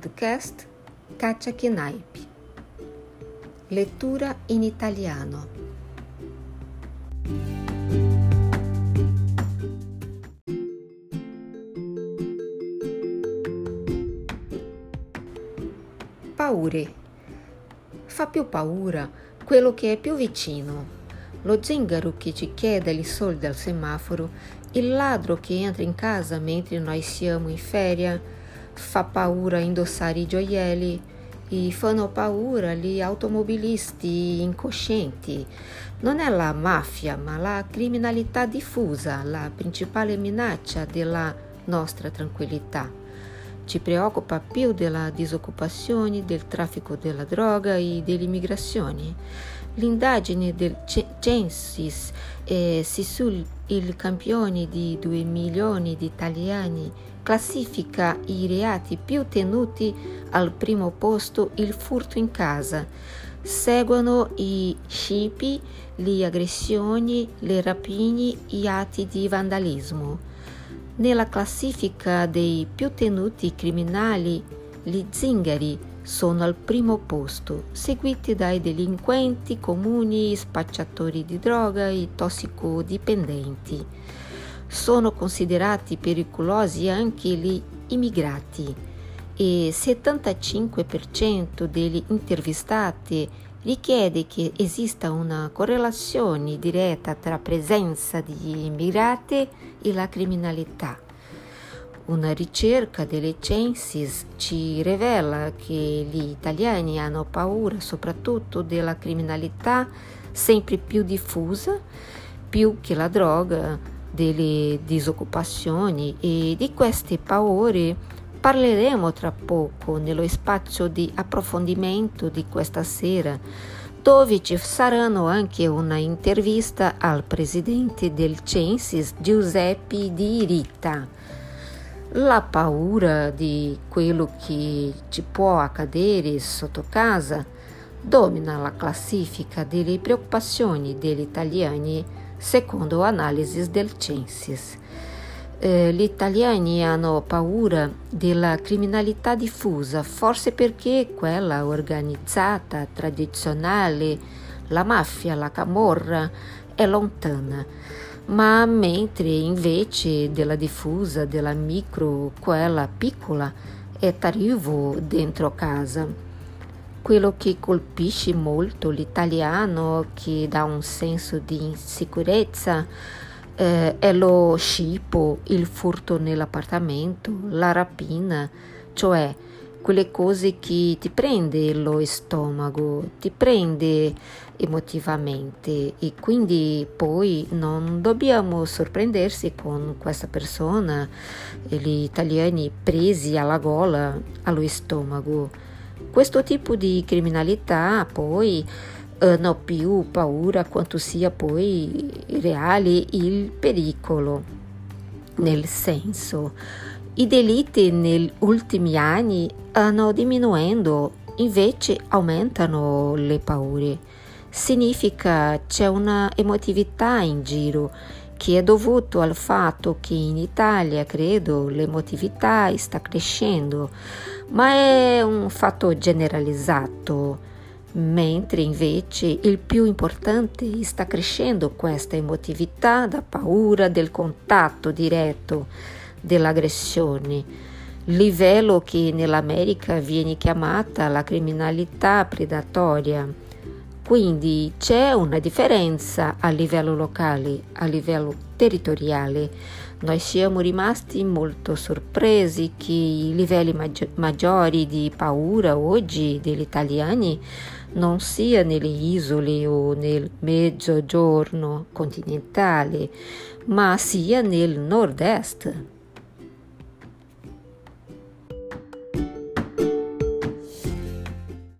podcast Caccia che naipe. Lettura in italiano. Paure. Fa più paura quello che è più vicino. Lo zingaro che ci chiede i soldi al semaforo, il ladro che entra in casa mentre noi siamo in ferie fa paura indossare i gioielli e fanno paura gli automobilisti incoscienti. Non è la mafia, ma la criminalità diffusa la principale minaccia della nostra tranquillità. Ci preoccupa più della disoccupazione, del traffico della droga e dell'immigrazione. L'indagine del Censis eh, sul campione di 2 milioni di italiani classifica i reati più tenuti al primo posto il furto in casa. Seguono i scipi, le aggressioni, le rapine, gli atti di vandalismo. Nella classifica dei più tenuti criminali, gli zingari sono al primo posto, seguiti dai delinquenti comuni, spacciatori di droga e tossicodipendenti. Sono considerati pericolosi anche gli immigrati e il 75% degli intervistati richiede che esista una correlazione diretta tra presenza di immigrati e la criminalità. Una ricerca delle Censis ci rivela che gli italiani hanno paura soprattutto della criminalità sempre più diffusa, più che la droga, delle disoccupazioni e di queste paure parleremo tra poco nello spazio di approfondimento di questa sera dove ci saranno anche una intervista al presidente del Censis Giuseppe Di Rita la paura di quello che ci può accadere sotto casa domina la classifica delle preoccupazioni degli italiani secondo analisi del Censis. Eh, gli italiani hanno paura della criminalità diffusa, forse perché quella organizzata, tradizionale, la mafia, la camorra, è lontana ma mentre invece della diffusa, della micro, quella piccola, è arrivo dentro casa. Quello che colpisce molto l'italiano, che dà un senso di insicurezza, eh, è lo scippo, il furto nell'appartamento, la rapina, cioè quelle cose che ti prende lo stomaco, ti prende emotivamente e quindi poi non dobbiamo sorprendersi con questa persona, gli italiani presi alla gola, allo stomaco. Questo tipo di criminalità poi hanno più paura quanto sia poi reale il pericolo, nel senso i delitti negli ultimi anni stanno diminuendo, invece aumentano le paure. Significa c'è una emotività in giro che è dovuto al fatto che in Italia, credo, l'emotività sta crescendo, ma è un fatto generalizzato, mentre invece il più importante sta crescendo questa emotività da paura del contatto diretto dell'aggressione, livello che nell'America viene chiamata la criminalità predatoria. Quindi c'è una differenza a livello locale, a livello territoriale. Noi siamo rimasti molto sorpresi che i livelli maggi- maggiori di paura oggi degli italiani non sia nelle isole o nel mezzogiorno continentale, ma sia nel nord-est